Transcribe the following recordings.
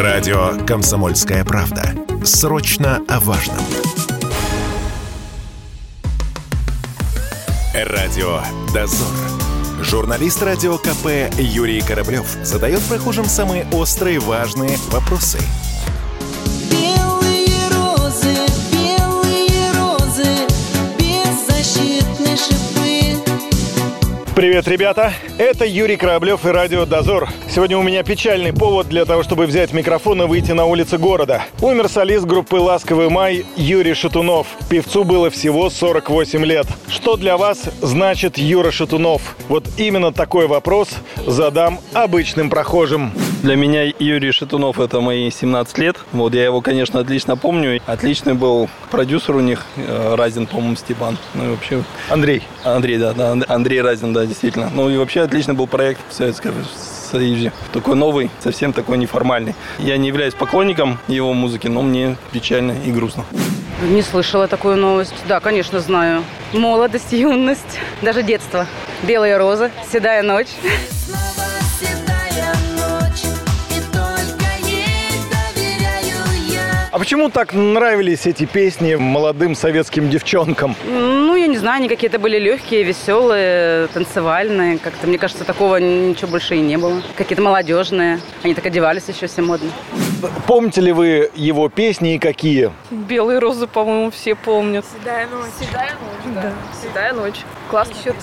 Радио «Комсомольская правда». Срочно о важном. Радио «Дозор». Журналист радио КП Юрий Кораблев задает прохожим самые острые важные вопросы – Привет, ребята! Это Юрий Кораблев и Радио Дозор. Сегодня у меня печальный повод для того, чтобы взять микрофон и выйти на улицы города. Умер солист группы «Ласковый май» Юрий Шатунов. Певцу было всего 48 лет. Что для вас значит Юра Шатунов? Вот именно такой вопрос задам обычным прохожим. Для меня Юрий Шатунов это мои 17 лет. Вот я его, конечно, отлично помню. Отличный был продюсер у них, э, Разин, по-моему, Степан. Ну и вообще... Андрей. Андрей, да, да, Андрей Разин, да, действительно. Ну и вообще отличный был проект в Советском Союзе. Такой новый, совсем такой неформальный. Я не являюсь поклонником его музыки, но мне печально и грустно. Не слышала такую новость. Да, конечно, знаю. Молодость, юность, даже детство. Белые розы, седая ночь. Почему так нравились эти песни молодым советским девчонкам? Ну, я не знаю, они какие-то были легкие, веселые, танцевальные. Как-то, мне кажется, такого ничего больше и не было. Какие-то молодежные. Они так одевались еще все модно. Помните ли вы его песни и какие? Белые розы, по-моему, все помнят. Седая ночь. Седая ночь, да. Седая ночь. Классно. Еще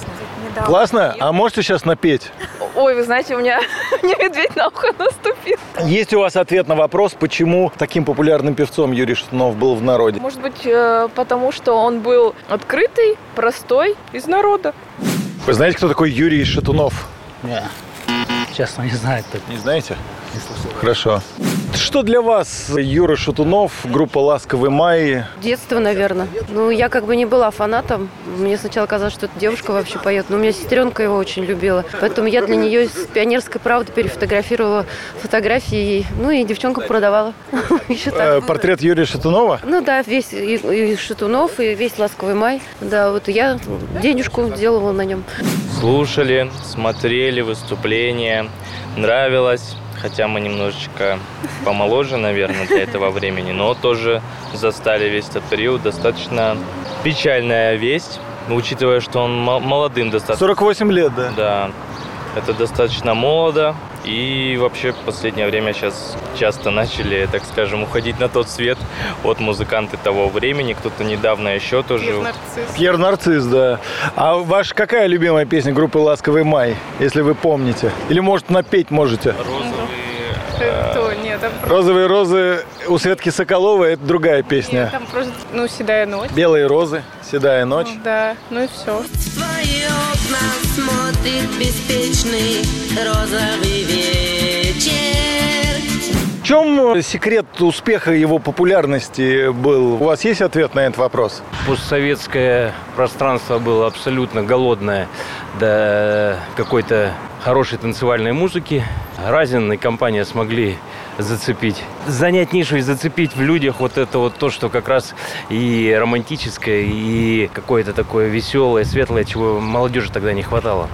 Классно? А можете сейчас напеть? Ой, вы знаете, у меня не медведь на ухо наступил. Есть у вас ответ на вопрос, почему таким популярным певцом Юрий Шатунов был в народе? Может быть, э, потому что он был открытый, простой, из народа. Вы знаете, кто такой Юрий Шатунов? Нет, честно, не знаю. Не знаете? Не слышал. Хорошо. Что для вас Юра Шатунов, группа «Ласковый май»? Детство, наверное. Ну, я как бы не была фанатом. Мне сначала казалось, что эта девушка вообще поет. Но у меня сестренка его очень любила. Поэтому я для нее из «Пионерской правды» перефотографировала фотографии. Ну, и девчонку продавала. Э, портрет Юрия Шатунова? Ну да, весь и Шатунов, и весь «Ласковый май». Да, вот я денежку делала на нем. Слушали, смотрели выступления, нравилось хотя мы немножечко помоложе, наверное, для этого времени, но тоже застали весь этот период. Достаточно печальная весть, учитывая, что он молодым достаточно. 48 лет, да? Да. Это достаточно молодо. И вообще в последнее время сейчас часто начали, так скажем, уходить на тот свет от музыканты того времени. Кто-то недавно еще тоже... Пьер Нарцисс. Пьер Нарцисс, да. А ваша какая любимая песня группы «Ласковый май», если вы помните? Или, может, напеть можете? Розовые... Кто? Нет, там просто... Розовые розы у Светки Соколовой это другая песня. Нет, там просто, ну, седая ночь. Белые розы, седая ночь. Ну, да, ну и все. Смотрит беспечный розовый вечер. В чем секрет успеха его популярности был? У вас есть ответ на этот вопрос? Постсоветское пространство было абсолютно голодное до какой-то хорошей танцевальной музыки. Разин и компания смогли зацепить. Занять нишу и зацепить в людях вот это вот то, что как раз и романтическое, и какое-то такое веселое, светлое, чего молодежи тогда не хватало.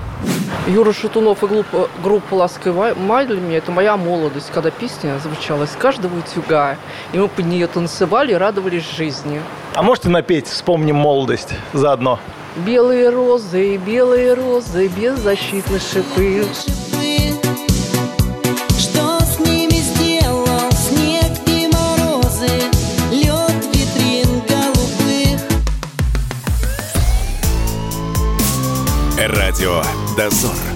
Юра Шатунов и группа, группа «Ласковый май» для меня – это моя молодость, когда песня звучала из каждого утюга, и мы под нее танцевали и радовались жизни. А можете напеть «Вспомним молодость» заодно? Белые розы, белые розы, беззащитны шипы. Радио «Дозор».